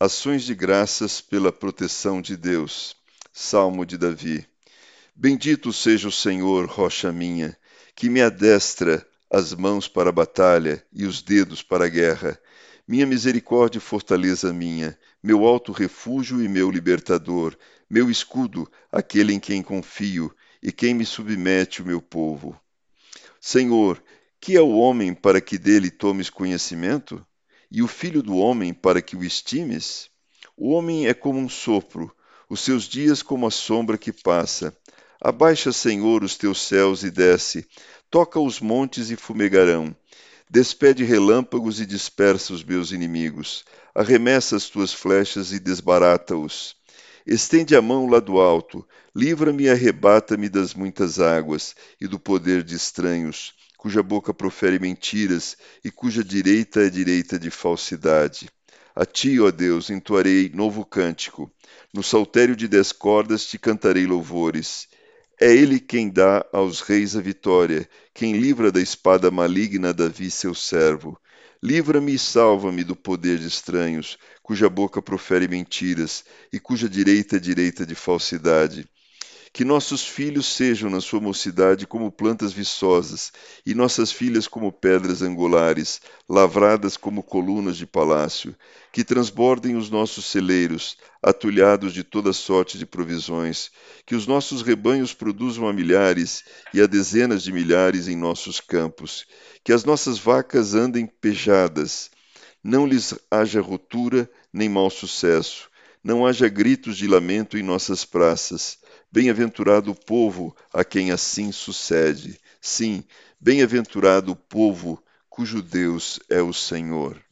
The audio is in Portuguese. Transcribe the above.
Ações de graças pela proteção de Deus. Salmo de Davi. Bendito seja o Senhor, rocha minha, que me adestra as mãos para a batalha e os dedos para a guerra. Minha misericórdia e fortaleza minha, meu alto refúgio e meu libertador, meu escudo, aquele em quem confio e quem me submete o meu povo. Senhor, que é o homem para que dele tomes conhecimento? E o filho do homem para que o estimes? O homem é como um sopro, os seus dias como a sombra que passa. Abaixa, Senhor, os teus céus e desce, toca os montes e fumegarão. Despede relâmpagos e dispersa os meus inimigos. Arremessa as tuas flechas e desbarata-os. Estende a mão lá do alto, livra-me e arrebata-me das muitas águas e do poder de estranhos cuja boca profere mentiras e cuja direita é direita de falsidade. A ti, ó Deus, entoarei novo cântico. No saltério de dez cordas te cantarei louvores. É ele quem dá aos reis a vitória, quem livra da espada maligna Davi, seu servo. Livra-me e salva-me do poder de estranhos, cuja boca profere mentiras e cuja direita é direita de falsidade que nossos filhos sejam na sua mocidade como plantas viçosas, e nossas filhas como pedras angulares, lavradas como colunas de palácio, que transbordem os nossos celeiros, atulhados de toda sorte de provisões, que os nossos rebanhos produzam a milhares e a dezenas de milhares em nossos campos, que as nossas vacas andem pejadas, não lhes haja rotura nem mau sucesso, não haja gritos de lamento em nossas praças, Bem-aventurado o povo a quem assim sucede. Sim, bem-aventurado o povo cujo Deus é o Senhor.